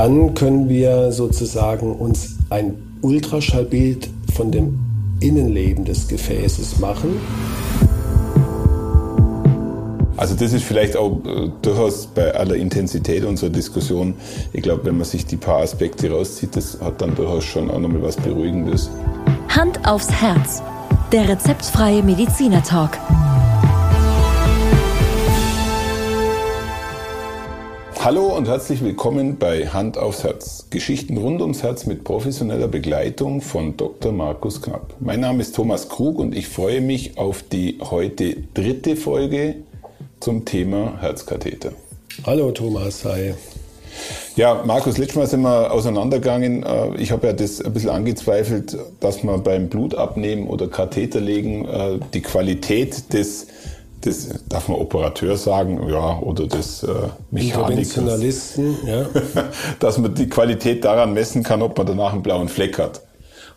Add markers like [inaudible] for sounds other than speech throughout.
dann können wir sozusagen uns ein Ultraschallbild von dem Innenleben des Gefäßes machen. Also das ist vielleicht auch äh, durchaus bei aller Intensität unserer Diskussion, ich glaube, wenn man sich die paar Aspekte rauszieht, das hat dann durchaus schon auch nochmal was Beruhigendes. Hand aufs Herz. Der rezeptfreie Mediziner Hallo und herzlich willkommen bei Hand aufs Herz. Geschichten rund ums Herz mit professioneller Begleitung von Dr. Markus Knapp. Mein Name ist Thomas Krug und ich freue mich auf die heute dritte Folge zum Thema Herzkatheter. Hallo Thomas, hi. Ja, Markus, letztes Mal sind wir auseinandergegangen. Äh, ich habe ja das ein bisschen angezweifelt, dass man beim Blutabnehmen oder Katheter legen äh, die Qualität des, des darf man Operateur sagen, ja, oder des äh, Mechanikers. ja. [laughs] dass man die Qualität daran messen kann, ob man danach einen blauen Fleck hat.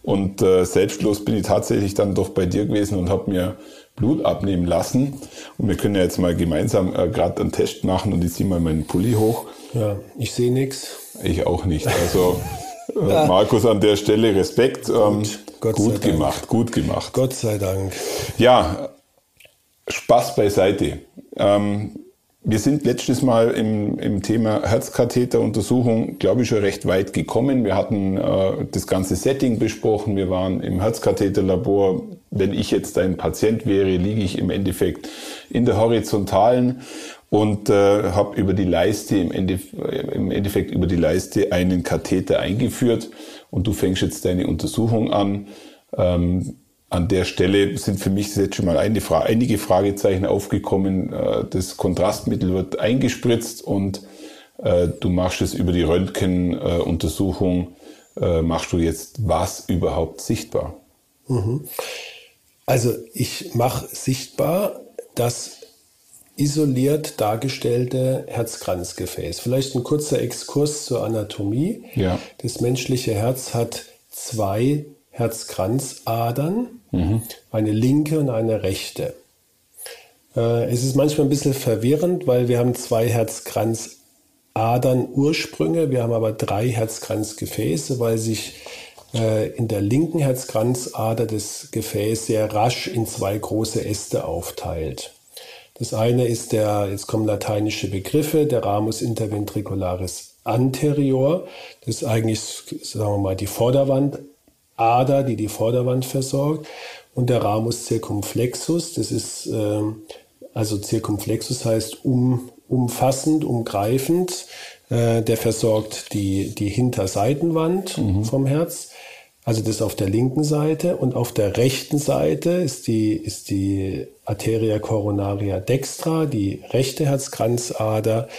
Und äh, selbstlos bin ich tatsächlich dann doch bei dir gewesen und habe mir Blut abnehmen lassen. Und wir können ja jetzt mal gemeinsam äh, gerade einen Test machen und ich ziehe mal meinen Pulli hoch. Ja, ich sehe nichts. Ich auch nicht. Also [laughs] äh, Markus an der Stelle Respekt. Ähm, gut, gut gemacht, gut gemacht. Gott sei Dank. Ja, Spaß beiseite. Ähm, wir sind letztes Mal im, im Thema Herzkatheteruntersuchung, glaube ich, schon recht weit gekommen. Wir hatten äh, das ganze Setting besprochen. Wir waren im Herzkatheterlabor. Wenn ich jetzt ein Patient wäre, liege ich im Endeffekt in der horizontalen und äh, habe über die Leiste im, Endef im Endeffekt über die Leiste einen Katheter eingeführt und du fängst jetzt deine Untersuchung an. Ähm, an der Stelle sind für mich jetzt schon mal einige Fragezeichen aufgekommen. Äh, das Kontrastmittel wird eingespritzt und äh, du machst es über die Röntgenuntersuchung, äh, machst du jetzt was überhaupt sichtbar? Mhm. Also ich mache sichtbar das isoliert dargestellte Herzkranzgefäß. Vielleicht ein kurzer Exkurs zur Anatomie. Ja. Das menschliche Herz hat zwei Herzkranzadern, mhm. eine linke und eine rechte. Äh, es ist manchmal ein bisschen verwirrend, weil wir haben zwei Herzkranzadern Ursprünge, wir haben aber drei Herzkranzgefäße, weil sich äh, in der linken Herzkranzader das Gefäß sehr rasch in zwei große Äste aufteilt. Das eine ist der, jetzt kommen lateinische Begriffe, der Ramus interventricularis anterior. Das ist eigentlich, sagen wir mal, die Vorderwand Ader, die die Vorderwand versorgt, und der Ramus circumflexus. Das ist äh, also circumflexus heißt um, umfassend, umgreifend. Äh, der versorgt die die Hinterseitenwand mhm. vom Herz. Also das auf der linken Seite und auf der rechten Seite ist die, ist die Arteria coronaria dextra, die rechte Herzkranzader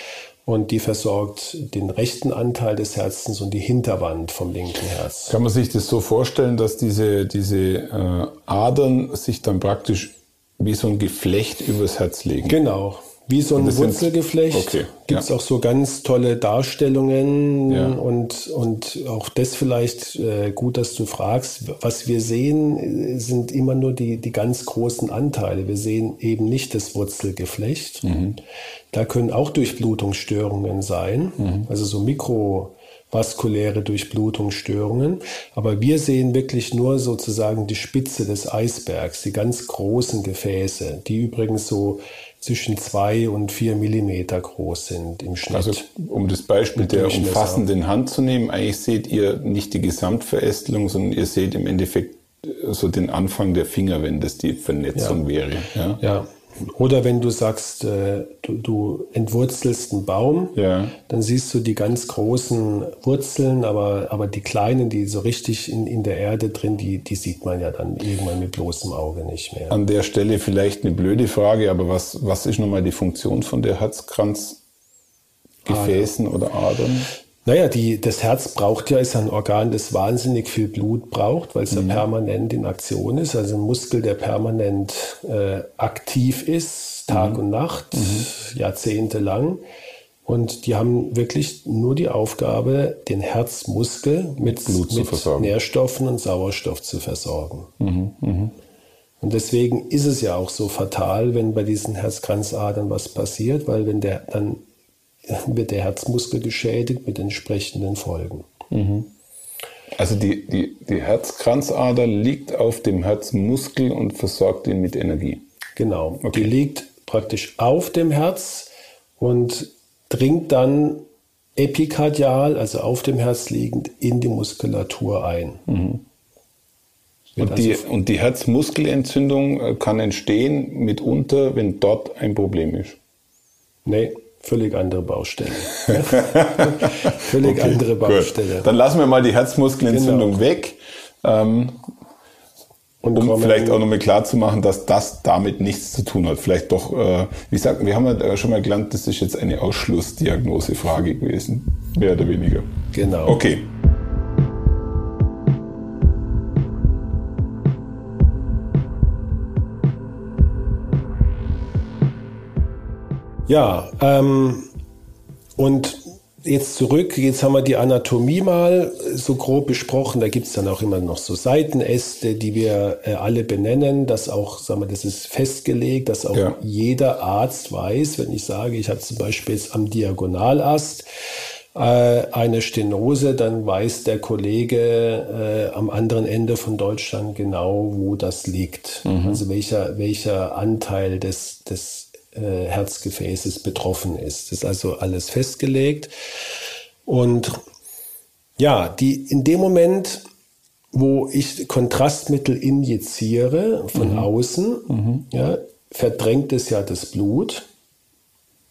und die versorgt den rechten Anteil des Herzens und die Hinterwand vom linken Herz. Kann man sich das so vorstellen, dass diese, diese äh, Adern sich dann praktisch wie so ein Geflecht übers Herz legen? Genau, wie so ein Wurzelgeflecht. Okay, Gibt es ja. auch so ganz tolle Darstellungen ja. und, und auch das vielleicht äh, gut, dass du fragst. Was wir sehen, sind immer nur die, die ganz großen Anteile. Wir sehen eben nicht das Wurzelgeflecht. Mhm. Da können auch Durchblutungsstörungen sein, mhm. also so mikrovaskuläre Durchblutungsstörungen. Aber wir sehen wirklich nur sozusagen die Spitze des Eisbergs, die ganz großen Gefäße, die übrigens so zwischen zwei und vier Millimeter groß sind im Schnitt. Also um das Beispiel der umfassenden Hand zu nehmen, eigentlich seht ihr nicht die Gesamtverästelung, sondern ihr seht im Endeffekt so den Anfang der Finger, wenn das die Vernetzung ja. wäre. Ja? ja, oder wenn du sagst, äh, du, du, entwurzelst einen Baum, ja. dann siehst du die ganz großen Wurzeln, aber, aber die kleinen, die so richtig in, in der Erde drin, die, die sieht man ja dann irgendwann mit bloßem Auge nicht mehr. An der Stelle vielleicht eine blöde Frage, aber was, was ist nochmal die Funktion von der Herzkranzgefäßen ah, ja. oder Adern? Naja, die, das Herz braucht ja, ist ein Organ, das wahnsinnig viel Blut braucht, weil es mhm. ja permanent in Aktion ist. Also ein Muskel, der permanent äh, aktiv ist, Tag mhm. und Nacht, mhm. jahrzehntelang. Und die haben wirklich nur die Aufgabe, den Herzmuskel mit, mit Nährstoffen und Sauerstoff zu versorgen. Mhm. Mhm. Und deswegen ist es ja auch so fatal, wenn bei diesen Herzkranzadern was passiert, weil wenn der dann wird der Herzmuskel geschädigt mit entsprechenden Folgen. Also die, die, die Herzkranzader liegt auf dem Herzmuskel und versorgt ihn mit Energie. Genau. Okay. Die liegt praktisch auf dem Herz und dringt dann epikardial, also auf dem Herz liegend, in die Muskulatur ein. Mhm. Und die, also und die Herzmuskelentzündung äh, kann entstehen mitunter, wenn dort ein Problem ist. Nee, völlig andere Baustelle. [laughs] völlig okay, andere Baustelle. Gut. Dann lassen wir mal die Herzmuskelentzündung genau. weg. Ähm, und um vielleicht auch nochmal klar zu machen, dass das damit nichts zu tun hat. Vielleicht doch, äh, wie gesagt, wir haben ja schon mal gelernt, das ist jetzt eine Ausschlussdiagnosefrage gewesen. Mehr oder weniger. Genau. Okay. Ja, ähm, und jetzt zurück, jetzt haben wir die Anatomie mal so grob besprochen. Da gibt's dann auch immer noch so Seitenäste, die wir äh, alle benennen. Das auch, sagen wir, das ist festgelegt, dass auch ja. jeder Arzt weiß, wenn ich sage, ich habe zum Beispiel jetzt am Diagonalast äh, eine Stenose, dann weiß der Kollege äh, am anderen Ende von Deutschland genau, wo das liegt. Mhm. Also welcher, welcher Anteil des, des äh, Herzgefäßes betroffen ist. Das ist also alles festgelegt. Und ja, die, in dem Moment, wo ich Kontrastmittel injiziere von mhm. außen, mhm. Ja, verdrängt es ja das Blut,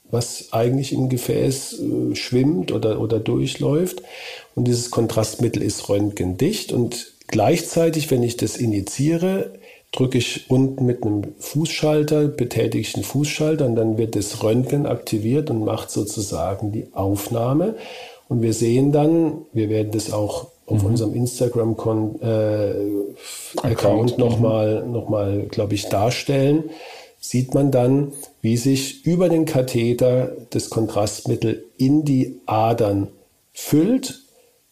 was eigentlich im Gefäß äh, schwimmt oder, oder durchläuft. Und dieses Kontrastmittel ist röntgendicht. Und gleichzeitig, wenn ich das injiziere, drücke ich unten mit einem Fußschalter, betätige ich den Fußschalter und dann wird das Röntgen aktiviert und macht sozusagen die Aufnahme. Und wir sehen dann, wir werden das auch auf mhm. unserem Instagram-Account äh, nochmal, noch mal, glaube ich, darstellen, sieht man dann, wie sich über den Katheter das Kontrastmittel in die Adern füllt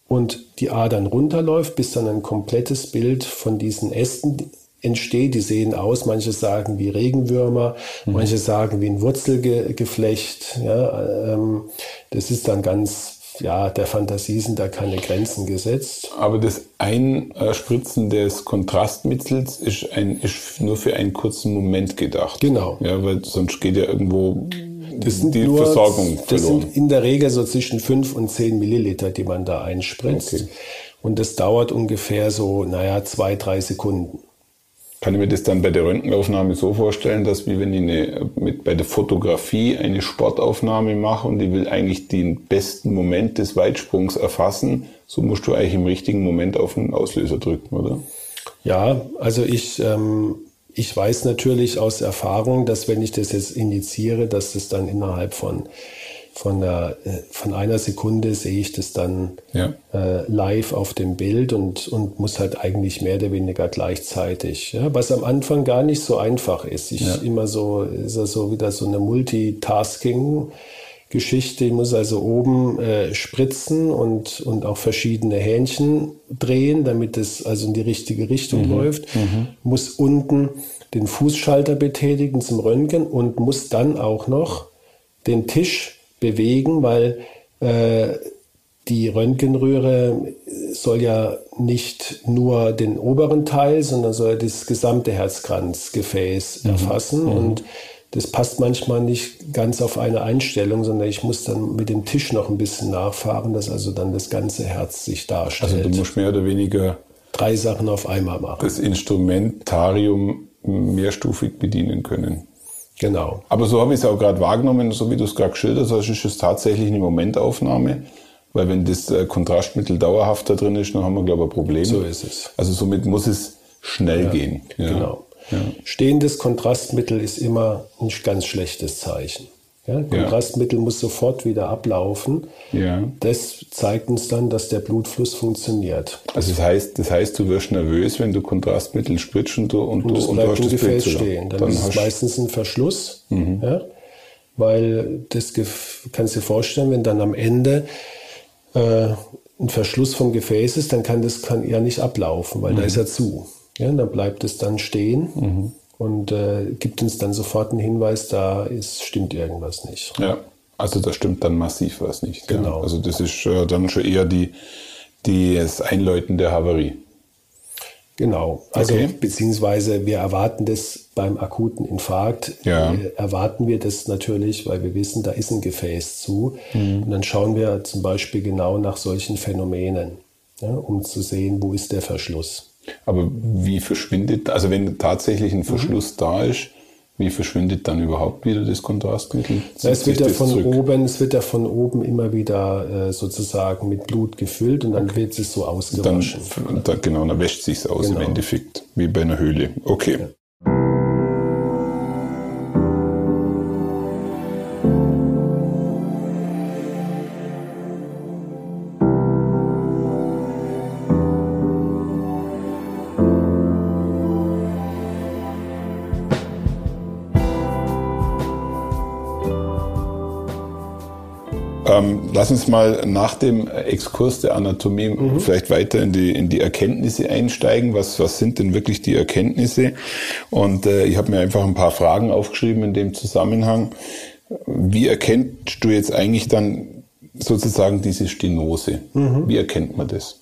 und die Adern runterläuft, bis dann ein komplettes Bild von diesen Ästen entsteht. Die sehen aus, manche sagen wie Regenwürmer, mhm. manche sagen wie ein Wurzelgeflecht. Ja, ähm, das ist dann ganz, ja, der Fantasie sind da keine Grenzen gesetzt. Aber das Einspritzen des Kontrastmittels ist, ein, ist nur für einen kurzen Moment gedacht. Genau. Ja, weil sonst geht ja irgendwo das sind die nur, Versorgung verloren. Das sind in der Regel so zwischen 5 und 10 Milliliter, die man da einspritzt. Okay. Und das dauert ungefähr so, naja, zwei, drei Sekunden. Kann ich mir das dann bei der Röntgenaufnahme so vorstellen, dass wie wenn ich eine, mit, bei der Fotografie eine Sportaufnahme mache und ich will eigentlich den besten Moment des Weitsprungs erfassen, so musst du eigentlich im richtigen Moment auf den Auslöser drücken, oder? Ja, also ich, ähm, ich weiß natürlich aus Erfahrung, dass wenn ich das jetzt injiziere, dass das dann innerhalb von von, der, äh, von einer Sekunde sehe ich das dann ja. äh, live auf dem Bild und, und muss halt eigentlich mehr oder weniger gleichzeitig. Ja? Was am Anfang gar nicht so einfach ist. Ich ja. immer so, ist ja so wieder so eine Multitasking. Geschichte. Ich muss also oben äh, spritzen und, und auch verschiedene Hähnchen drehen, damit es also in die richtige Richtung mhm. läuft. Mhm. Muss unten den Fußschalter betätigen zum Röntgen und muss dann auch noch den Tisch bewegen, weil äh, die Röntgenröhre soll ja nicht nur den oberen Teil, sondern soll das gesamte Herzkranzgefäß mhm. erfassen. Mhm. Und das passt manchmal nicht ganz auf eine Einstellung, sondern ich muss dann mit dem Tisch noch ein bisschen nachfahren, dass also dann das ganze Herz sich darstellt. Also du musst mehr oder weniger drei Sachen auf einmal machen. Das Instrumentarium mehrstufig bedienen können. Genau. Aber so habe ich es auch gerade wahrgenommen, so wie du es gerade geschildert hast, ist es tatsächlich eine Momentaufnahme. Weil wenn das äh, Kontrastmittel dauerhaft da drin ist, dann haben wir, glaube ich, ein Problem. So ist es. Also somit muss es schnell ja, gehen. Ja. Genau. Ja. Stehendes Kontrastmittel ist immer ein ganz schlechtes Zeichen. Ja, Kontrastmittel ja. muss sofort wieder ablaufen. Ja. Das zeigt uns dann, dass der Blutfluss funktioniert. Also das heißt, das heißt, du wirst nervös, wenn du Kontrastmittel spritzt und du und, und, du, und du hast das Gefäß stehen. Dann, dann ist es meistens ein Verschluss, mhm. ja, weil das kannst du dir vorstellen, wenn dann am Ende äh, ein Verschluss vom Gefäß ist, dann kann das kann ja nicht ablaufen, weil mhm. da ist er zu. Ja, dann bleibt es dann stehen. Mhm und äh, gibt uns dann sofort einen Hinweis, da ist, stimmt irgendwas nicht. Ja. Also da stimmt dann massiv was nicht. Genau. Ja. Also das ist äh, dann schon eher die, die, das Einläuten der Havarie. Genau. Also Okay. beziehungsweise wir erwarten das beim akuten Infarkt. Ja. äh, Erwarten wir das natürlich, weil wir wissen, da ist ein Gefäß zu. Mhm. Und dann schauen wir zum Beispiel genau nach solchen Phänomenen, ja, um zu sehen, wo ist der Verschluss. Aber wie verschwindet, also wenn tatsächlich ein Verschluss da ist, wie verschwindet dann überhaupt wieder das Kontrastmittel? Ja, es wird sich ja von zurück? oben, es wird ja von oben immer wieder äh, sozusagen mit Blut gefüllt und dann wird es so Dann, ausgewaschen. dann, genau, dann wäscht sich's aus Genau. im Endeffekt, wie bei einer Höhle. Okay. Ähm, lass uns mal nach dem Exkurs der Anatomie Mhm. vielleicht weiter in die, in die Erkenntnisse einsteigen. Was, was sind denn wirklich die Erkenntnisse? Und äh, ich habe mir einfach ein paar Fragen aufgeschrieben in dem Zusammenhang. Wie erkennst du jetzt eigentlich dann sozusagen diese Stenose? Mhm. Wie erkennt man das?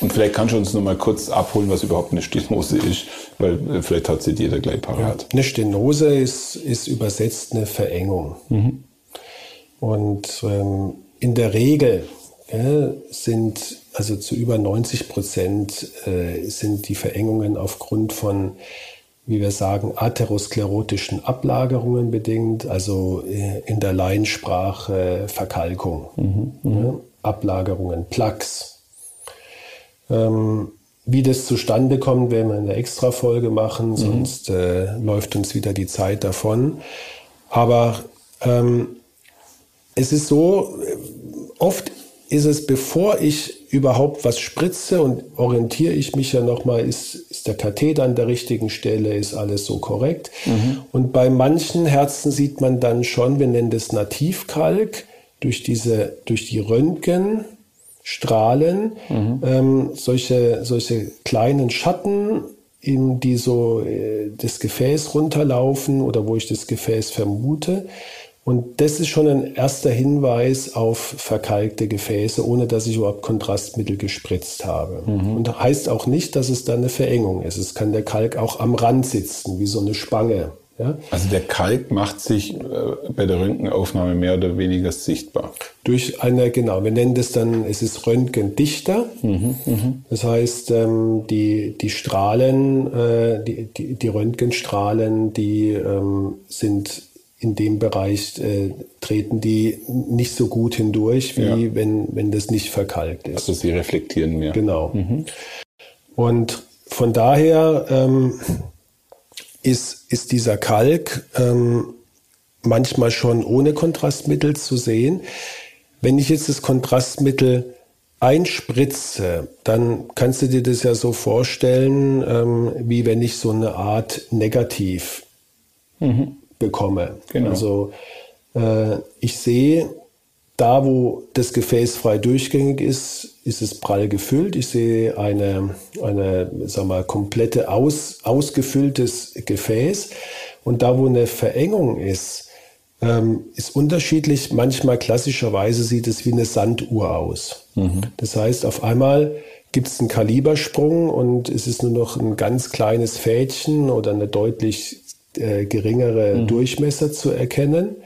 Und vielleicht kannst du uns noch mal kurz abholen, was überhaupt eine Stenose ist, weil äh, vielleicht hat sie jeder gleich parat. Eine Stenose ist, ist übersetzt eine Verengung. Und ähm, in der Regel gell, sind, also zu über 90 Prozent äh, sind die Verengungen aufgrund von, wie wir sagen, atherosklerotischen Ablagerungen bedingt, also äh, in der Laiensprache Verkalkung, ja, Ablagerungen, Plaques. Ähm, wie das zustande kommt, werden wir eine Extra-Folge machen, sonst äh, läuft uns wieder die Zeit davon. Aber ähm, es ist so, äh, oft ist es, bevor ich überhaupt was spritze und orientiere ich mich ja nochmal, ist, ist der Katheter an der richtigen Stelle, ist alles so korrekt. Und bei manchen Herzen sieht man dann schon, wir nennen das Nativkalk, durch diese, durch die Röntgenstrahlen, ähm, solche, solche kleinen Schatten, in die so äh, das Gefäß runterlaufen oder wo ich das Gefäß vermute. Und das ist schon ein erster Hinweis auf verkalkte Gefäße, ohne dass ich überhaupt Kontrastmittel gespritzt habe. Und heißt auch nicht, dass es da eine Verengung ist. Es kann der Kalk auch am Rand sitzen, wie so eine Spange. Ja? Also der Kalk macht sich äh, bei der Röntgenaufnahme mehr oder weniger sichtbar. Durch eine, genau, wir nennen das dann, es ist Röntgendichter. Das heißt, ähm, die, die Strahlen, äh, die, die, die Röntgenstrahlen, die ähm, sind in dem Bereich, äh, treten die nicht so gut hindurch, wie Ja. wenn, wenn das nicht verkalkt ist. Also sie reflektieren mehr. Genau. Und von daher ähm, ist, ist dieser Kalk ähm, manchmal schon ohne Kontrastmittel zu sehen. Wenn ich jetzt das Kontrastmittel einspritze, dann kannst du dir das ja so vorstellen, ähm, wie wenn ich so eine Art Negativ bekomme. Genau. Also äh, ich sehe, da wo das Gefäß frei durchgängig ist, ist es prall gefüllt. Ich sehe eine, eine sag mal, komplette aus, ausgefülltes Gefäß. Und da wo eine Verengung ist, ähm, ist unterschiedlich. Manchmal klassischerweise sieht es wie eine Sanduhr aus. Das heißt, auf einmal gibt es einen Kalibersprung und es ist nur noch ein ganz kleines Fädchen oder eine deutlich äh, geringere Durchmesser zu erkennen.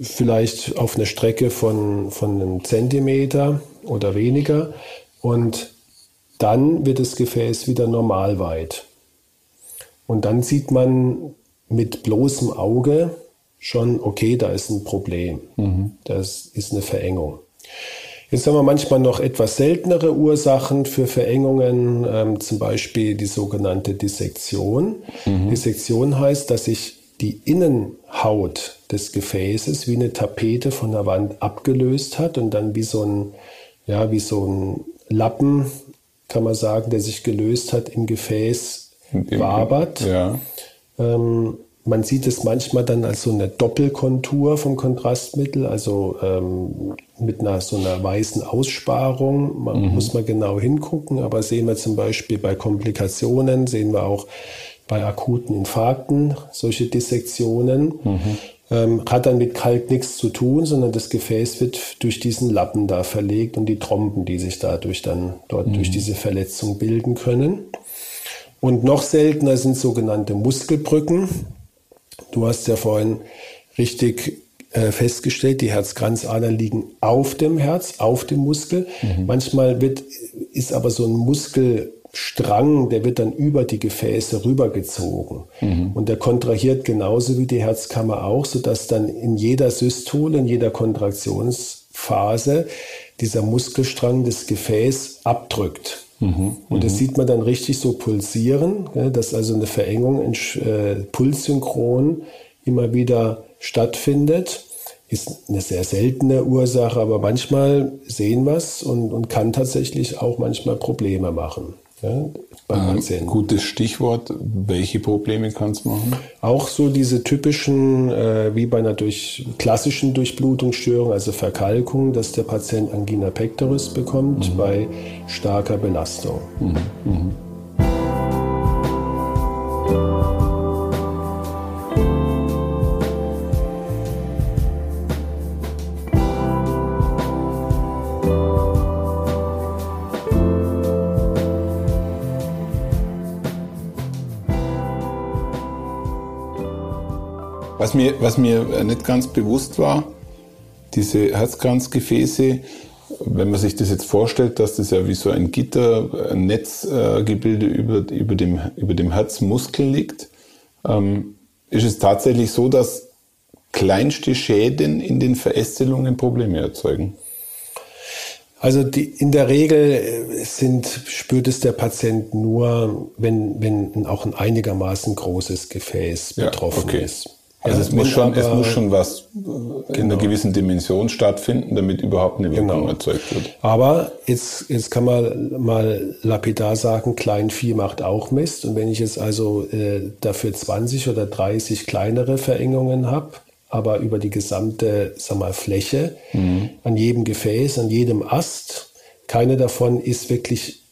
Vielleicht auf einer Strecke von, von einem Zentimeter oder weniger. Und dann wird das Gefäß wieder normal weit. Und dann sieht man mit bloßem Auge schon, okay, da ist ein Problem. Das ist eine Verengung. Jetzt haben wir manchmal noch etwas seltenere Ursachen für Verengungen, ähm, zum Beispiel die sogenannte Dissektion. Dissektion heißt, dass sich die Innenhaut des Gefäßes wie eine Tapete von der Wand abgelöst hat und dann wie so ein, ja, wie so ein Lappen, kann man sagen, der sich gelöst hat im Gefäß wabert. Ja. Ähm, man sieht es manchmal dann als so eine Doppelkontur vom Kontrastmittel, also ähm, mit einer so einer weißen Aussparung. Man muss mal genau hingucken, aber sehen wir zum Beispiel bei Komplikationen, sehen wir auch bei akuten Infarkten solche Dissektionen. ähm, hat dann mit Kalk nichts zu tun, sondern das Gefäß wird durch diesen Lappen da verlegt und die Trompen, die sich dadurch dann dort mhm. durch diese Verletzung bilden können. Und noch seltener sind sogenannte Muskelbrücken. Du hast ja vorhin richtig äh, festgestellt, die Herzkranzadern liegen auf dem Herz, auf dem Muskel. Mhm. Manchmal wird, ist aber so ein Muskelstrang, der wird dann über die Gefäße rübergezogen. Mhm. Und der kontrahiert genauso wie die Herzkammer auch, sodass dann in jeder Systole, in jeder Kontraktionsphase dieser Muskelstrang das Gefäß abdrückt. Mhm, und das mhm. sieht man dann richtig so pulsieren, dass also eine Verengung in, äh, pulssynchron immer wieder stattfindet. Ist eine sehr seltene Ursache, aber manchmal sehen wir es und, und kann tatsächlich auch manchmal Probleme machen. Ja, beim ähm, Gutes Stichwort. Welche Probleme kann es machen? Auch so diese typischen, äh, wie bei einer durch, klassischen Durchblutungsstörung, also Verkalkung, dass der Patient Angina pectoris bekommt mhm. bei starker Belastung. Mhm. Mhm. Was mir, was mir nicht ganz bewusst war, diese Herzkranzgefäße, wenn man sich das jetzt vorstellt, dass das ja wie so ein Gitter, ein Netzgebilde über, über, dem, über dem Herzmuskel liegt, ähm, ist es tatsächlich so, dass kleinste Schäden in den Verästelungen Probleme erzeugen? Also die, in der Regel äh, sind, spürt es der Patient nur, wenn, wenn auch ein einigermaßen großes Gefäß ja, betroffen okay. ist. Also es muss, schon, es muss schon was genau. in einer genau. gewissen Dimension stattfinden, damit überhaupt eine Wirkung genau. erzeugt wird. Aber jetzt, jetzt kann man mal lapidar sagen, Kleinvieh macht auch Mist. Und wenn ich jetzt also äh, dafür 20 oder 30 kleinere Verengungen habe, aber über die gesamte sag mal, Fläche, mhm. an jedem Gefäß, an jedem Ast, keine davon ist wirklich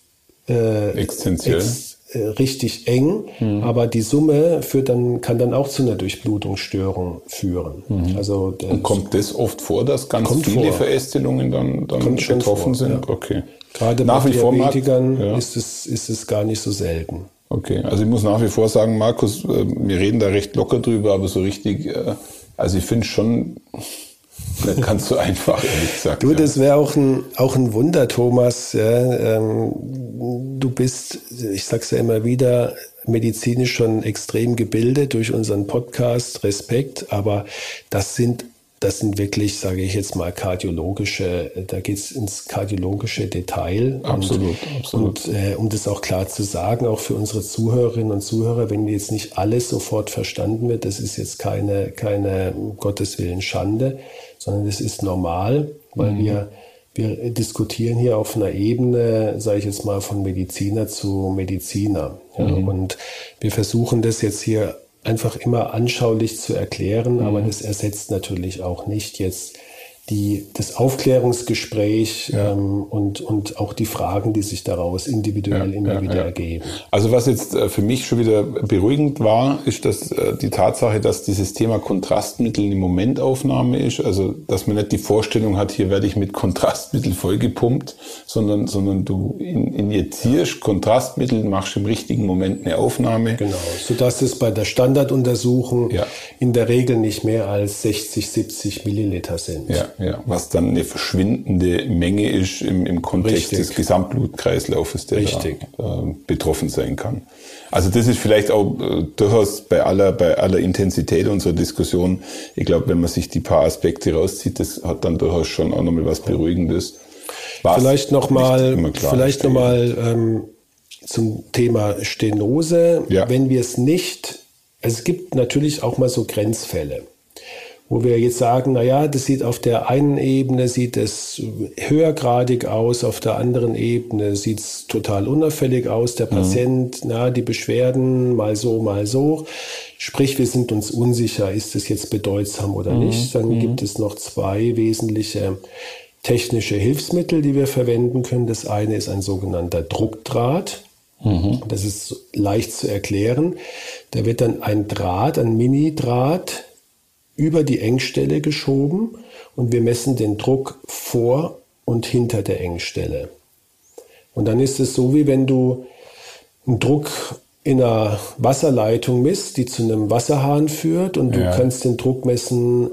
äh, existenziell. Ex richtig eng, mhm. aber die Summe führt dann, kann dann auch zu einer Durchblutungsstörung führen. Mhm. Also Und kommt das oft vor, dass ganz viele vor. Verästelungen dann, dann betroffen sind? Ja. Okay. Gerade nach bei wie Diabetikern vor, ja. ist, es, ist es gar nicht so selten. Okay, also ich muss nach wie vor sagen, Markus, äh, wir reden da recht locker drüber, aber so richtig, äh, also ich finde schon, das kannst du einfach, ehrlich gesagt. Du, das wäre auch ein, auch ein Wunder, Thomas. Ja, ähm, du bist, ich sag's ja immer wieder, medizinisch schon extrem gebildet durch unseren Podcast, Respekt, aber das sind das sind wirklich, sage ich jetzt mal, kardiologische, da geht es ins kardiologische Detail. Absolut, und, absolut. Und äh, um das auch klar zu sagen, auch für unsere Zuhörerinnen und Zuhörer, wenn jetzt nicht alles sofort verstanden wird, das ist jetzt keine, keine um Gottes Willen Schande, sondern das ist normal, weil mhm. wir, wir diskutieren hier auf einer Ebene, sage ich jetzt mal, von Mediziner zu Mediziner. Ja, mhm. Und wir versuchen das jetzt hier einfach immer anschaulich zu erklären, mhm. aber das ersetzt natürlich auch nicht jetzt die, das Aufklärungsgespräch ja. ähm, und, und auch die Fragen, die sich daraus individuell ja, immer ja, wieder ergeben. Also was jetzt äh, für mich schon wieder beruhigend war, ist dass äh, die Tatsache, dass dieses Thema Kontrastmittel eine Momentaufnahme ist. Also dass man nicht die Vorstellung hat, hier werde ich mit Kontrastmittel vollgepumpt, sondern, sondern du injizierst Kontrastmittel, machst im richtigen Moment eine Aufnahme. Genau, sodass es bei der Standarduntersuchung in der Regel nicht mehr als 60, 70 Milliliter sind. Ja ja, was dann eine verschwindende Menge ist im, im Kontext Richtig. des Gesamtblutkreislaufes, der da, äh, betroffen sein kann. Also das ist vielleicht auch äh, durchaus bei aller, bei aller Intensität unserer Diskussion, ich glaube, wenn man sich die paar Aspekte rauszieht, das hat dann durchaus schon auch nochmal was Beruhigendes. Was vielleicht nochmal, vielleicht nochmal ähm, zum Thema Stenose. Ja. Wenn wir es nicht, es gibt natürlich auch mal so Grenzfälle wo wir jetzt sagen, na ja, das sieht auf der einen Ebene sieht es höhergradig aus, auf der anderen Ebene sieht es total unauffällig aus. Der mhm. Patient, mhm. na, die Beschwerden mal so, mal so. Sprich, wir sind uns unsicher, ist es jetzt bedeutsam oder mhm. nicht. Dann mhm. gibt es noch zwei wesentliche technische Hilfsmittel, die wir verwenden können. Das eine ist ein sogenannter Druckdraht. Mhm. Das ist leicht zu erklären. Da wird dann ein Draht, ein Mini-Draht über die Engstelle geschoben und wir messen den Druck vor und hinter der Engstelle. Und dann ist es so, wie wenn du einen Druck in einer Wasserleitung misst, die zu einem Wasserhahn führt und ja. du kannst den Druck messen,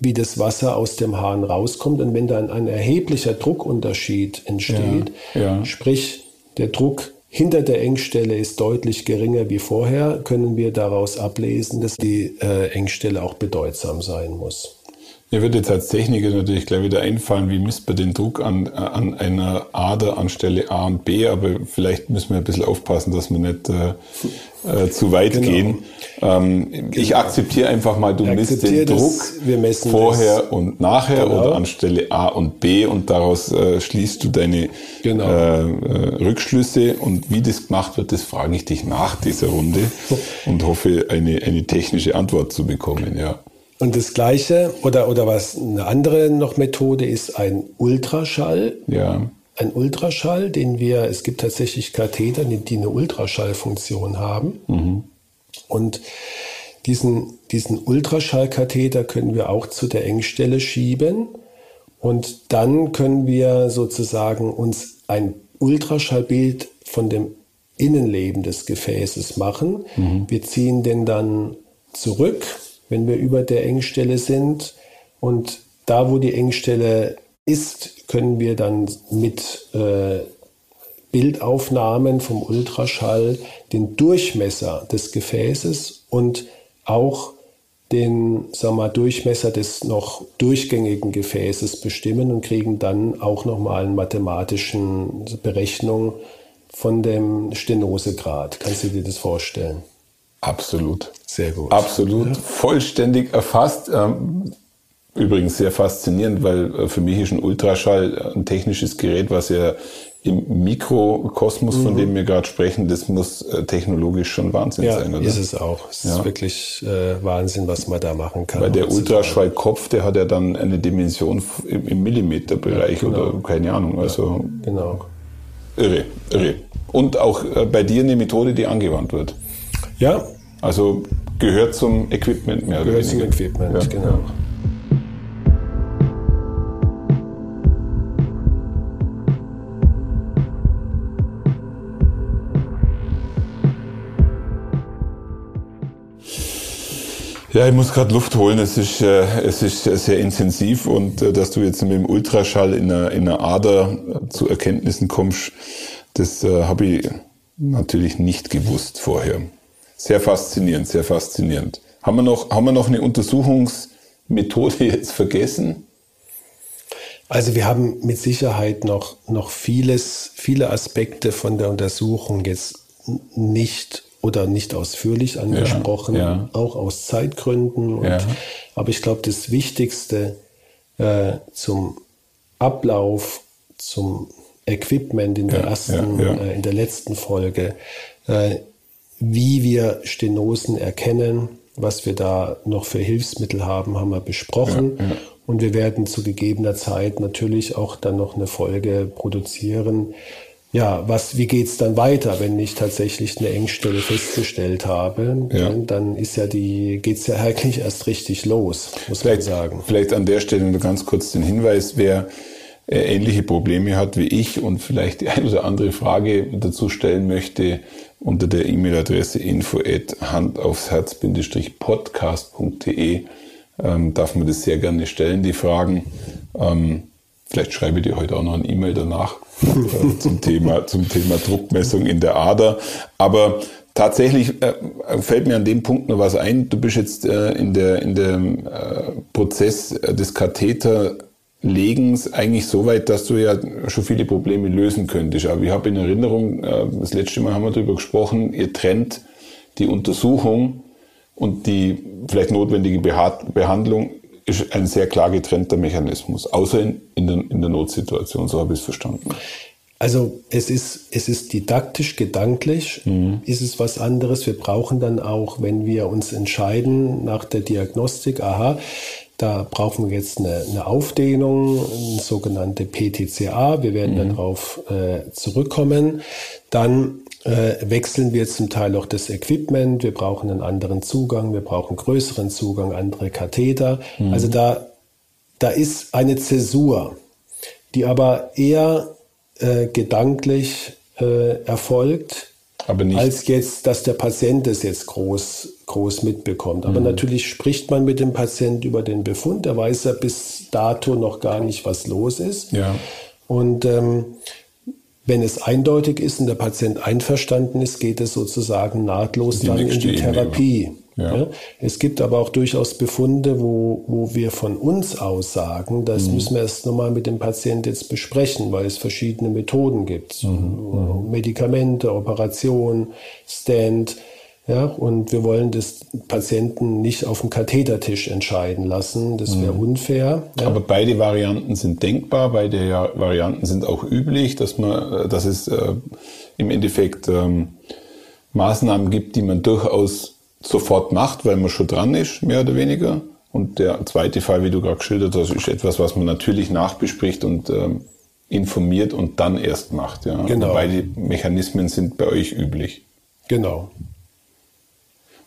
wie das Wasser aus dem Hahn rauskommt. Und wenn dann ein erheblicher Druckunterschied entsteht, ja. Ja. sprich der Druck hinter der Engstelle ist deutlich geringer wie vorher, können wir daraus ablesen, dass die äh, Engstelle auch bedeutsam sein muss. Mir würde jetzt als Techniker natürlich gleich wieder einfallen, wie misst man den Druck an, an einer Ader anstelle A und B, aber vielleicht müssen wir ein bisschen aufpassen, dass wir nicht äh, äh, zu weit genau. gehen. Ähm, genau. Ich akzeptiere einfach mal, du misst den Druck vorher das. und nachher genau. oder anstelle A und B und daraus äh, schließt du deine genau. äh, äh Rückschlüsse und wie das gemacht wird, das frage ich dich nach dieser Runde und hoffe, eine, eine technische Antwort zu bekommen, ja. Und das Gleiche oder, oder was eine andere noch Methode ist ein Ultraschall. Ja. Ein Ultraschall, den wir, es gibt tatsächlich Katheter, die eine Ultraschallfunktion haben. Mhm. Und diesen, diesen Ultraschallkatheter können wir auch zu der Engstelle schieben. Und dann können wir sozusagen uns ein Ultraschallbild von dem Innenleben des Gefäßes machen. Mhm. Wir ziehen den dann zurück wenn wir über der Engstelle sind. Und da, wo die Engstelle ist, können wir dann mit äh, Bildaufnahmen vom Ultraschall den Durchmesser des Gefäßes und auch den sag mal, Durchmesser des noch durchgängigen Gefäßes bestimmen und kriegen dann auch nochmal eine mathematischen Berechnung von dem Stenosegrad. Kannst du dir das vorstellen? Absolut. Sehr gut. Absolut. Ja. Vollständig erfasst. Ähm, übrigens sehr faszinierend, weil äh, für mich ist ein Ultraschall ein technisches Gerät, was ja im Mikrokosmos, mhm. von dem wir gerade sprechen, das muss äh, technologisch schon Wahnsinn ja, sein, oder? ist es auch. Es ja. ist wirklich äh, Wahnsinn, was man da machen kann. Weil der Ultraschallkopf, der hat ja dann eine Dimension im, im Millimeterbereich ja, genau. oder keine Ahnung. Also genau. Irre, irre. Und auch bei dir eine Methode, die angewandt wird. Ja. Also gehört zum Equipment mehr gehört oder weniger. Gehört zum Equipment, ja. genau. Ja, ich muss gerade Luft holen. Es ist, äh, es ist sehr intensiv und äh, dass du jetzt mit dem Ultraschall in einer, in einer Ader zu Erkenntnissen kommst, das äh, habe ich natürlich nicht gewusst vorher. Sehr faszinierend, sehr faszinierend. Haben wir noch, haben wir noch eine Untersuchungsmethode jetzt vergessen? Also wir haben mit Sicherheit noch, noch vieles, viele Aspekte von der Untersuchung jetzt nicht oder nicht ausführlich angesprochen, ja, ja. auch aus Zeitgründen. Und, ja. Aber ich glaube, das Wichtigste äh, zum Ablauf, zum Equipment in der ersten, äh, in der letzten Folge äh, wie wir Stenosen erkennen, was wir da noch für Hilfsmittel haben, haben wir besprochen. Ja, ja. Und wir werden zu gegebener Zeit natürlich auch dann noch eine Folge produzieren. Ja, was, wie geht's dann weiter, wenn ich tatsächlich eine Engstelle festgestellt habe? Ja. Dann ist ja die, geht's ja eigentlich erst richtig los, muss vielleicht, man sagen. Vielleicht an der Stelle nur ganz kurz den Hinweis, wer äh, ähnliche Probleme hat wie ich und vielleicht die ein oder andere Frage dazu stellen möchte, unter der E-Mail-Adresse info at handaufsherz-podcast.de ähm, darf man das sehr gerne stellen, die Fragen. Ähm, vielleicht schreibe ich dir heute auch noch ein E-Mail danach äh, zum, Thema, zum Thema Druckmessung in der Ader. Aber tatsächlich äh, fällt mir an dem Punkt noch was ein. Du bist jetzt äh, in der in dem äh, Prozess des Katheter Legens eigentlich so weit, dass du ja schon viele Probleme lösen könntest. Aber ich habe in Erinnerung, äh, das letzte Mal haben wir darüber gesprochen, ihr trennt die Untersuchung und die vielleicht notwendige Behandlung ist ein sehr klar getrennter Mechanismus, außer in, in, der, in der Notsituation, so habe ich es verstanden. Also es ist, es ist didaktisch, gedanklich, mhm. ist es was anderes. Wir brauchen dann auch, wenn wir uns entscheiden nach der Diagnostik, aha, Da brauchen wir jetzt eine, eine Aufdehnung, eine sogenannte PTCA. Wir werden mhm. darauf äh, zurückkommen. Dann äh, wechseln wir zum Teil auch das Equipment. Wir brauchen einen anderen Zugang, wir brauchen größeren Zugang, andere Katheter. Mhm. Also da, da ist eine Zäsur, die aber eher äh, gedanklich äh, erfolgt, als jetzt, dass der Patient es jetzt groß, groß mitbekommt. Aber mhm. natürlich spricht man mit dem Patient über den Befund. Er weiß ja bis dato noch gar nicht, was los ist. Ja. Und ähm, wenn es eindeutig ist und der Patient einverstanden ist, geht es sozusagen nahtlos die dann in die Therapie. Ja. Ja. Es gibt aber auch durchaus Befunde, wo, wo wir von uns aus sagen, das mhm. müssen wir erst nochmal mit dem Patienten jetzt besprechen, weil es verschiedene Methoden gibt. Mhm. Medikamente, Operation, Stand. Ja, und wir wollen das Patienten nicht auf dem Kathetertisch entscheiden lassen. Das wäre mhm. unfair. Ja. Aber beide Varianten sind denkbar, beide Varianten sind auch üblich, dass man, dass es äh, im Endeffekt ähm, Maßnahmen gibt, die man durchaus sofort macht, weil man schon dran ist, mehr oder weniger. Und der zweite Fall, wie du gerade geschildert hast, ist etwas, was man natürlich nachbespricht und ähm, informiert und dann erst macht. Ja. Genau. beide Mechanismen sind bei euch üblich. Genau.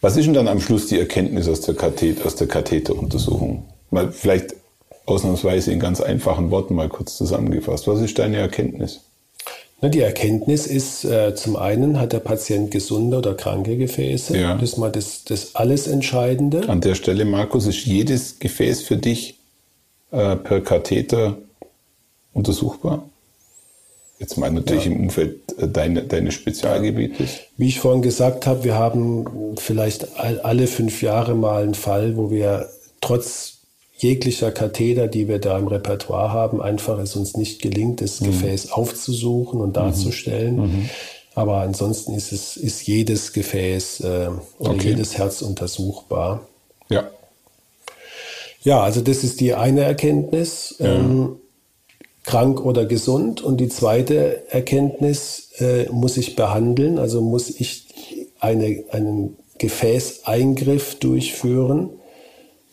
Was ist denn dann am Schluss die Erkenntnis aus der, Kathet aus der Katheteruntersuchung? Mal vielleicht ausnahmsweise in ganz einfachen Worten mal kurz zusammengefasst. Was ist deine Erkenntnis? Die Erkenntnis ist, äh, zum einen hat der Patient gesunde oder kranke Gefäße. Ja. Das ist mal das, das alles Entscheidende. An der Stelle, Markus, ist jedes Gefäß für dich äh, per Katheter untersuchbar? Jetzt mal natürlich ja. im Umfeld äh, deine, deine Spezialgebiete. Wie ich vorhin gesagt habe, wir haben vielleicht alle fünf Jahre mal einen Fall, wo wir trotz jeglicher Katheter, die wir da im Repertoire haben, einfach es uns nicht gelingt, das mhm. Gefäß aufzusuchen und darzustellen. Mhm. mhm. Aber ansonsten ist es ist jedes Gefäß äh, oder okay. jedes Herz untersuchbar. Ja. Ja, also das ist die eine Erkenntnis. Ja. Ähm, krank oder gesund. Und die zweite Erkenntnis, äh, muss ich behandeln, also muss ich eine, einen Gefäßeingriff durchführen,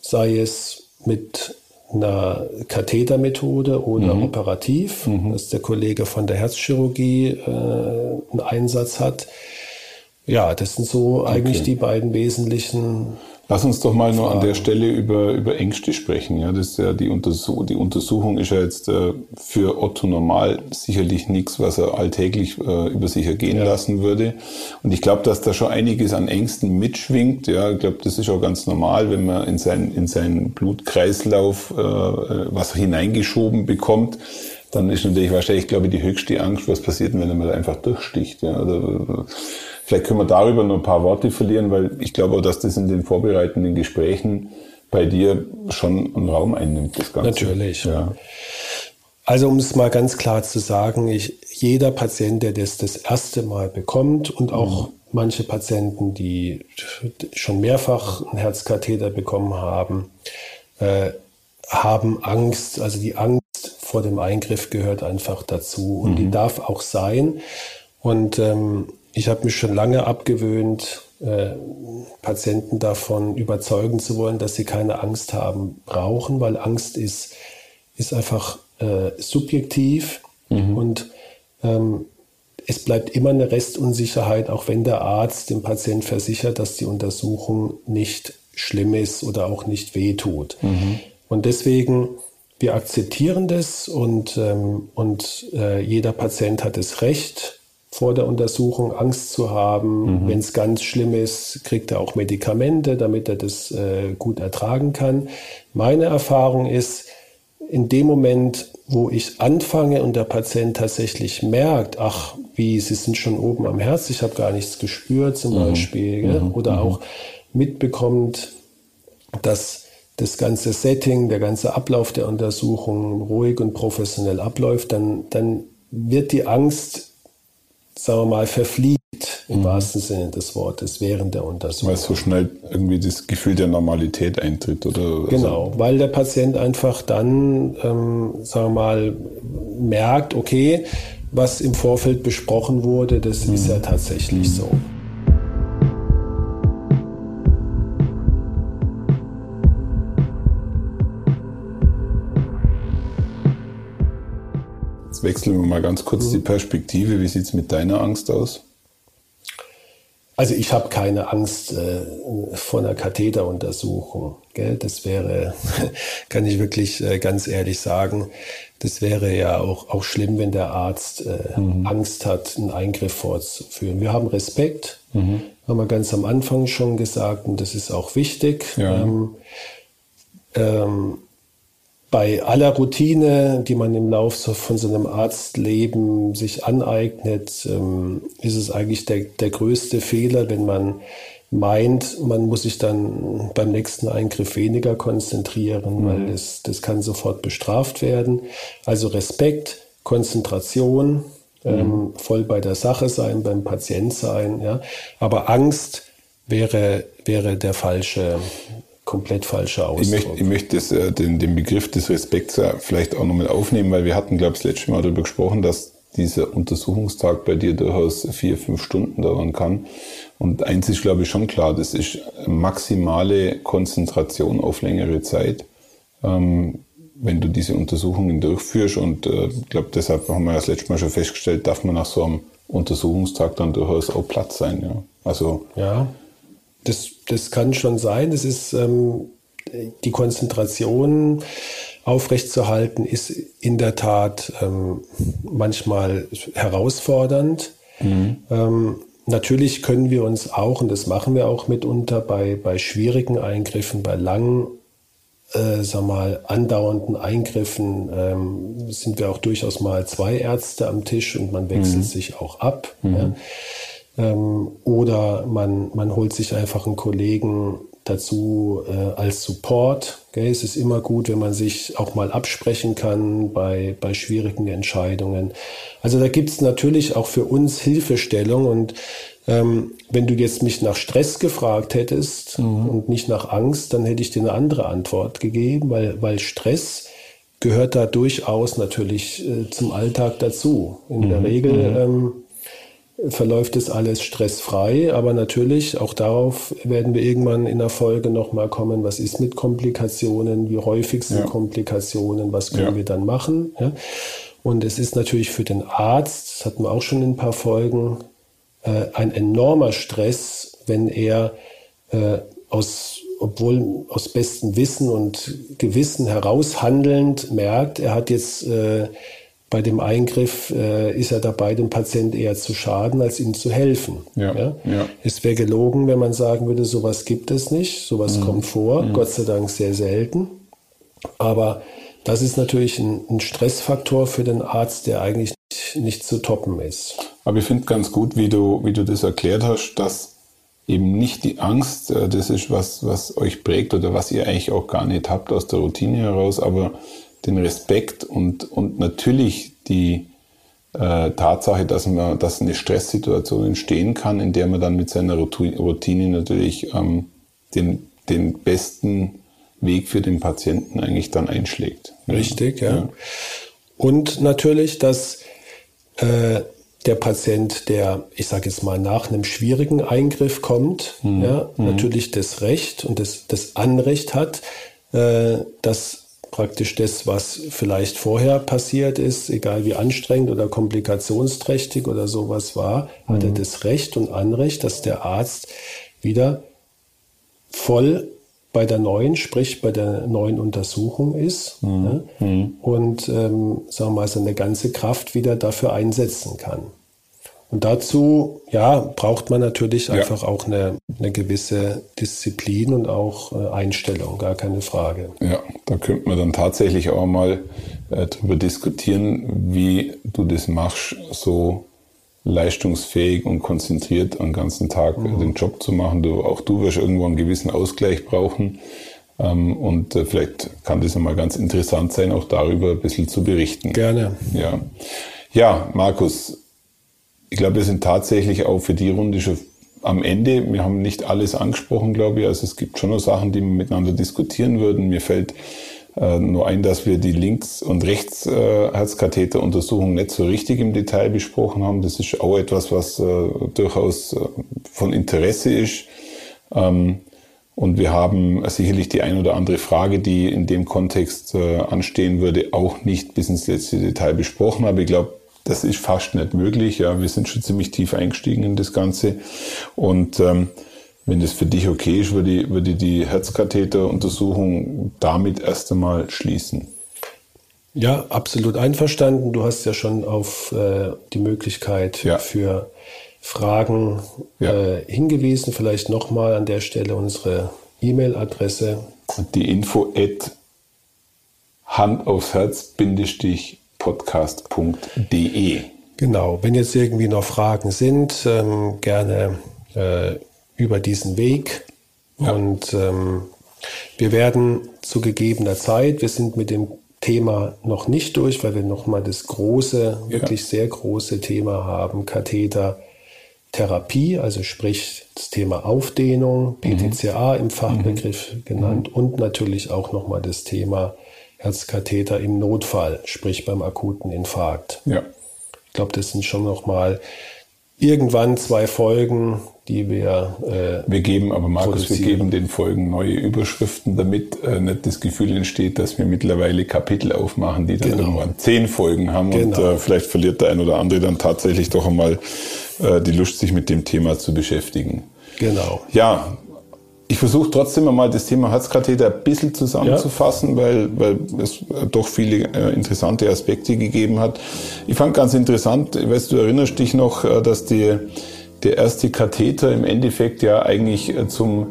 sei es mit einer Kathetermethode oder mhm. operativ, mhm. dass der Kollege von der Herzchirurgie äh, einen Einsatz hat. Ja, das sind so okay. eigentlich die beiden wesentlichen Lass uns doch mal nur an der Stelle über, über Ängste sprechen. Ja, das ist ja die, Untersuch die Untersuchung ist ja jetzt äh, für Otto Normal sicherlich nichts, was er alltäglich äh, über sich ergehen ja. lassen würde. Und ich glaube, dass da schon einiges an Ängsten mitschwingt. Ja, ich glaube, das ist auch ganz normal, wenn man in seinen, in seinen Blutkreislauf äh, was hineingeschoben bekommt dann ist natürlich wahrscheinlich, glaube ich, die höchste Angst, was passiert, wenn er mal einfach durchsticht. Ja, oder, Vielleicht können wir darüber noch ein paar Worte verlieren, weil ich glaube auch, dass das in den vorbereitenden Gesprächen bei dir schon einen Raum einnimmt, das Ganze. Natürlich. Ja. Also um es mal ganz klar zu sagen, ich, jeder Patient, der das das erste Mal bekommt und auch mhm. manche Patienten, die schon mehrfach einen Herzkatheter bekommen haben, äh, haben Angst. Also die Angst vor dem Eingriff gehört einfach dazu und mhm. die darf auch sein. Und ähm, ich habe mich schon lange abgewöhnt, äh, Patienten davon überzeugen zu wollen, dass sie keine Angst haben brauchen, weil Angst ist, ist einfach äh, subjektiv mhm. und ähm, es bleibt immer eine Restunsicherheit, auch wenn der Arzt dem Patient versichert, dass die Untersuchung nicht schlimm ist oder auch nicht wehtut. Mhm. Und deswegen, wir akzeptieren das und, ähm, und äh, jeder Patient hat das Recht, vor der Untersuchung Angst zu haben. Mhm. Wenn es ganz schlimm ist, kriegt er auch Medikamente, damit er das äh, gut ertragen kann. Meine Erfahrung ist, in dem Moment, wo ich anfange und der Patient tatsächlich merkt, ach, wie, Sie sind schon oben am Herz, ich habe gar nichts gespürt zum mhm. Beispiel, mhm. oder mhm. auch mitbekommt, dass das ganze Setting, der ganze Ablauf der Untersuchung ruhig und professionell abläuft, dann, dann wird die Angst sagen wir mal, verfliegt im mhm. wahrsten Sinne des Wortes während der Untersuchung. Weil so schnell irgendwie das Gefühl der Normalität eintritt, oder? Also genau, also weil der Patient einfach dann, ähm, sagen wir mal, merkt, okay, was im Vorfeld besprochen wurde, das mhm. ist ja tatsächlich so. Wechseln wir mal ganz kurz mhm. die Perspektive. Wie sieht es mit deiner Angst aus? Also ich habe keine Angst äh, vor einer Katheteruntersuchung. Gell? Das wäre, [laughs] kann ich wirklich äh, ganz ehrlich sagen, das wäre ja auch, auch schlimm, wenn der Arzt äh, mhm. Angst hat, einen Eingriff vorzuführen. Wir haben Respekt, mhm. haben wir ganz am Anfang schon gesagt, und das ist auch wichtig. Ja. Ähm, ähm, bei aller Routine, die man im Laufe von so einem Arztleben sich aneignet, ähm, ist es eigentlich der, der größte Fehler, wenn man meint, man muss sich dann beim nächsten Eingriff weniger konzentrieren, mhm. weil das, das kann sofort bestraft werden. Also Respekt, Konzentration, ähm, mhm. voll bei der Sache sein, beim Patient sein, ja. Aber Angst wäre, wäre der falsche, komplett falscher Ausdruck. Ich möchte, ich möchte das, äh, den, den Begriff des Respekts vielleicht auch nochmal aufnehmen, weil wir hatten, glaube ich, das letzte Mal darüber gesprochen, dass dieser Untersuchungstag bei dir durchaus vier, fünf Stunden dauern kann. Und eins ist, glaube ich, schon klar, das ist maximale Konzentration auf längere Zeit, ähm, wenn du diese Untersuchungen durchführst. Und äh, ich glaube, deshalb haben wir das letzte Mal schon festgestellt, darf man nach so einem Untersuchungstag dann durchaus auch Platz sein. Ja. Also ja. Das, das kann schon sein. Es ist ähm, die Konzentration aufrechtzuerhalten, ist in der Tat ähm, manchmal herausfordernd. Mhm. Ähm, natürlich können wir uns auch, und das machen wir auch mitunter, bei, bei schwierigen Eingriffen, bei langen, äh, sag mal, andauernden Eingriffen, ähm, sind wir auch durchaus mal zwei Ärzte am Tisch und man wechselt mhm. sich auch ab. Mhm. Ja. Ähm, oder man, man holt sich einfach einen Kollegen dazu äh, als Support. Gell? Es ist immer gut, wenn man sich auch mal absprechen kann bei, bei schwierigen Entscheidungen. Also da gibt es natürlich auch für uns Hilfestellung und ähm, wenn du jetzt mich nach Stress gefragt hättest mhm. und nicht nach Angst, dann hätte ich dir eine andere Antwort gegeben, weil, weil Stress gehört da durchaus natürlich äh, zum Alltag dazu. In mhm. der Regel mhm. ähm, verläuft es alles stressfrei, aber natürlich auch darauf werden wir irgendwann in der Folge nochmal kommen, was ist mit Komplikationen, wie häufig sind ja. Komplikationen, was können ja. wir dann machen. Ja? Und es ist natürlich für den Arzt, das hatten wir auch schon in ein paar Folgen, äh, ein enormer Stress, wenn er äh, aus, obwohl aus bestem Wissen und Gewissen heraushandelnd merkt, er hat jetzt äh, bei dem Eingriff äh, ist er dabei, dem Patient eher zu schaden, als ihm zu helfen. Ja, ja? ja. Es wäre gelogen, wenn man sagen würde, sowas gibt es nicht, sowas mhm. kommt vor, mhm. Gott sei Dank sehr selten. Aber das ist natürlich ein, ein Stressfaktor für den Arzt, der eigentlich nicht, nicht zu toppen ist. Aber ich finde ganz gut, wie du, wie du das erklärt hast, dass eben nicht die Angst, äh, das ist was, was euch prägt oder was ihr eigentlich auch gar nicht habt aus der Routine heraus, aber den Respekt und, und natürlich die äh, Tatsache, dass man, dass eine Stresssituation entstehen kann, in der man dann mit seiner Routine natürlich ähm, den, den besten Weg für den Patienten eigentlich dann einschlägt. Richtig, ja. ja. Und natürlich, dass äh, der Patient, der, ich sage jetzt mal, nach einem schwierigen Eingriff kommt, mhm. ja, mhm. natürlich das Recht und das, das Anrecht hat, äh, dass praktisch das, was vielleicht vorher passiert ist, egal wie anstrengend oder komplikationsträchtig oder sowas war, mhm. hat er mhm. das Recht und Anrecht, dass der Arzt wieder voll bei der neuen, sprich bei der neuen Untersuchung ist mhm. Ne? Mhm. und ähm, sagen wir mal seine ganze Kraft wieder dafür einsetzen kann. Und dazu, ja, braucht man natürlich ja. einfach auch eine, eine, gewisse Disziplin und auch äh, Einstellung, gar keine Frage. Ja, da könnte man dann tatsächlich auch mal äh, darüber diskutieren, wie du das machst, so leistungsfähig und konzentriert am ganzen Tag mhm. den Job zu machen. Du, auch du wirst irgendwo einen gewissen Ausgleich brauchen. Ähm, und äh, vielleicht kann das einmal ganz interessant sein, auch darüber ein bisschen zu berichten. Gerne. Ja, ja Markus, ich glaube, wir sind tatsächlich auch für die Runde schon am Ende. Wir haben nicht alles angesprochen, glaube ich. Also es gibt schon noch Sachen, die wir miteinander diskutieren würden. Mir fällt äh, nur ein, dass wir die Links- und Rechtsherzkatheteruntersuchung äh, nicht so richtig im Detail besprochen haben. Das ist auch etwas, was äh, durchaus äh, von Interesse ist. Ähm, Und wir haben sicherlich die ein oder andere Frage, die in dem Kontext äh, anstehen würde, auch nicht bis ins letzte Detail besprochen. Aber ich glaube, das ist fast nicht möglich. Ja, wir sind schon ziemlich tief eingestiegen in das Ganze. Und ähm, wenn das für dich okay ist, würde ich, würde ich die Herzkatheteruntersuchung damit erst einmal schließen. Ja, absolut einverstanden. Du hast ja schon auf äh, die Möglichkeit ja. für Fragen ja. äh, hingewiesen. Vielleicht nochmal an der Stelle unsere E-Mail-Adresse. Die info at Hand aufs Herz podcast.de. Genau, wenn jetzt irgendwie noch Fragen sind, ähm, gerne äh, über diesen Weg. Ja. Und ähm, wir werden zu gegebener Zeit, wir sind mit dem Thema noch nicht durch, weil wir nochmal das große, ja. wirklich sehr große Thema haben, Katheter Therapie, also sprich das Thema Aufdehnung, PTCA mhm. im Fachbegriff mhm. genannt mhm. und natürlich auch nochmal das Thema Herzkatheter im Notfall, sprich beim akuten Infarkt. Ja. Ich glaube, das sind schon nochmal irgendwann zwei Folgen, die wir. Äh, wir geben aber, Markus, wir geben den Folgen neue Überschriften, damit äh, nicht das Gefühl entsteht, dass wir mittlerweile Kapitel aufmachen, die dann genau. irgendwann zehn Folgen haben genau. und äh, vielleicht verliert der ein oder andere dann tatsächlich doch einmal äh, die Lust, sich mit dem Thema zu beschäftigen. Genau. Ja, ich versuche trotzdem einmal das Thema Herzkatheter ein bisschen zusammenzufassen, ja. weil, weil es doch viele äh, interessante Aspekte gegeben hat. Ich fand ganz interessant, weißt du, erinnerst dich noch, äh, dass die, der erste Katheter im Endeffekt ja eigentlich äh, zum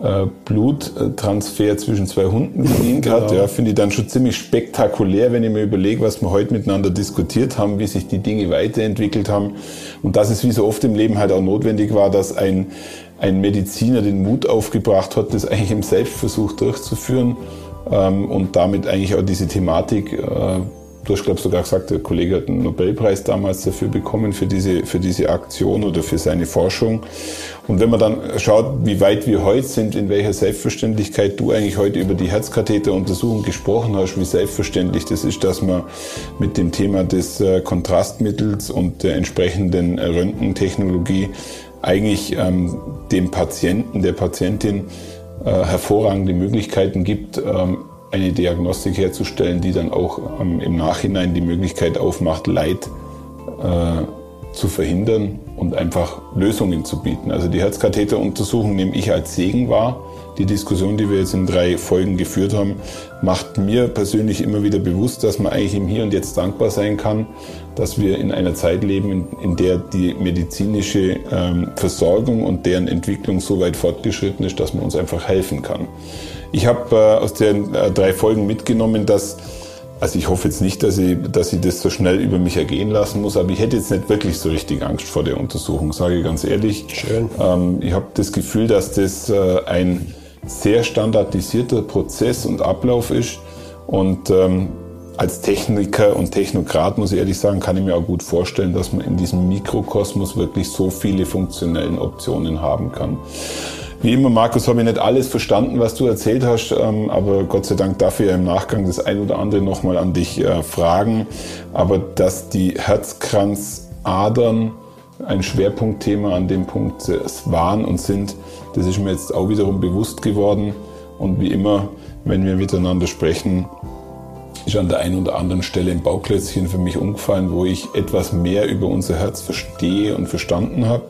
äh, Bluttransfer zwischen zwei Hunden gedient genau. hat. Ja, finde ich dann schon ziemlich spektakulär, wenn ich mir überlege, was wir heute miteinander diskutiert haben, wie sich die Dinge weiterentwickelt haben und dass es wie so oft im Leben halt auch notwendig war, dass ein, ein Mediziner den Mut aufgebracht hat, das eigentlich im Selbstversuch durchzuführen ähm, und damit eigentlich auch diese Thematik äh, Du hast, glaube ich, sogar gesagt, der Kollege hat einen Nobelpreis damals dafür bekommen, für diese, für diese Aktion oder für seine Forschung. Und wenn man dann schaut, wie weit wir heute sind, in welcher Selbstverständlichkeit du eigentlich heute über die Herzkatheteruntersuchung gesprochen hast, wie selbstverständlich das ist, dass man mit dem Thema des äh, Kontrastmittels und der entsprechenden Röntgentechnologie eigentlich ähm, dem Patienten, der Patientin äh, hervorragende Möglichkeiten gibt, ähm, eine Diagnostik herzustellen, die dann auch ähm, im Nachhinein die Möglichkeit aufmacht, Leid äh, zu verhindern und einfach Lösungen zu bieten. Also die Herzkatheteruntersuchung nehme ich als Segen wahr. Die Diskussion, die wir jetzt in drei Folgen geführt haben, macht mir persönlich immer wieder bewusst, dass man eigentlich im Hier und Jetzt dankbar sein kann, dass wir in einer Zeit leben, in, in der die medizinische ähm, Versorgung und deren Entwicklung so weit fortgeschritten ist, dass man uns einfach helfen kann. Ich habe äh, aus den äh, drei Folgen mitgenommen, dass, also ich hoffe jetzt nicht, dass ich, dass ich das so schnell über mich ergehen lassen muss, aber ich hätte jetzt nicht wirklich so richtig Angst vor der Untersuchung, sage ich ganz ehrlich. Schön. Ähm, ich habe das Gefühl, dass das äh, ein sehr standardisierter Prozess und Ablauf ist und ähm, als Techniker und Technokrat muss ich ehrlich sagen, kann ich mir auch gut vorstellen, dass man in diesem Mikrokosmos wirklich so viele funktionellen Optionen haben kann. Wie immer, Markus, habe ich nicht alles verstanden, was du erzählt hast, ähm, aber Gott sei Dank darf ich im Nachgang das ein oder andere nochmal an dich äh, fragen. Aber dass die Herzkranzadern ein Schwerpunktthema an dem Punkt waren und sind, das ist mir jetzt auch wiederum bewusst geworden. Und wie immer, wenn wir miteinander sprechen, ist an der einen oder anderen Stelle ein Bauklötzchen für mich umgefallen, wo ich etwas mehr über unser Herz verstehe und verstanden habe.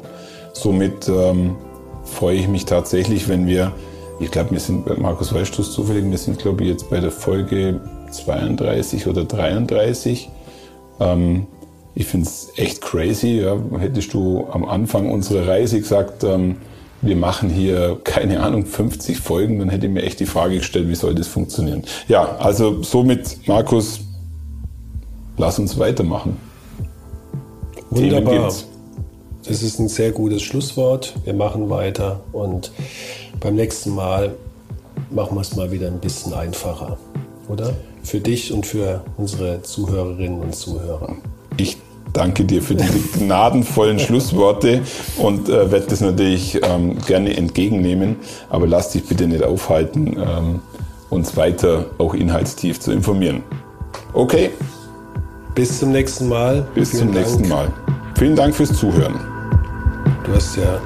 Somit ähm, freue ich mich tatsächlich, wenn wir, ich glaube, wir sind, Markus, weißt zufällig, wir sind, glaube ich, jetzt bei der Folge 32 oder 33. Ähm, ich finde es echt crazy. Ja. Hättest du am Anfang unserer Reise gesagt, ähm, wir machen hier, [laughs] keine Ahnung, 50 Folgen, dann hätte ich mir echt die Frage gestellt, wie soll das funktionieren? Ja, also somit, Markus, lass uns weitermachen. Wunderbar. Das ist ein sehr gutes Schlusswort. Wir machen weiter und beim nächsten Mal machen wir es mal wieder ein bisschen einfacher, oder? Für dich und für unsere Zuhörerinnen und Zuhörer. Ich danke dir für diese gnadenvollen Schlussworte und äh, werde das natürlich ähm, gerne entgegennehmen, aber lass dich bitte nicht aufhalten, ähm, uns weiter auch inhaltstief zu informieren. Okay? Bis zum nächsten Mal. Bis Vielen zum Dank. nächsten Mal. Vielen Dank fürs Zuhören. Du hast ja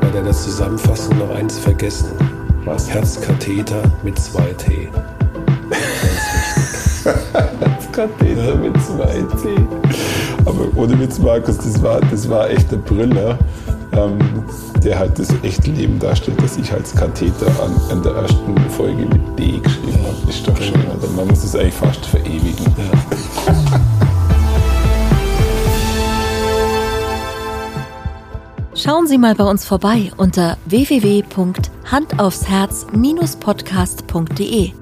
bei der Zusammenfassung noch eins vergessen. Was? Herzkatheter mit 2T. [laughs] Herzkatheter mit 2T. Aber ohne Witz, Markus, das war, das war echt der Brüller, ähm, der halt das echte Leben darstellt, dass ich als Katheter an, an der ersten Folge mit D geschrieben habe. Ist doch schön. Also man muss es eigentlich fast verewigen. Schauen Sie mal bei uns vorbei unter www.handaufsherz-podcast.de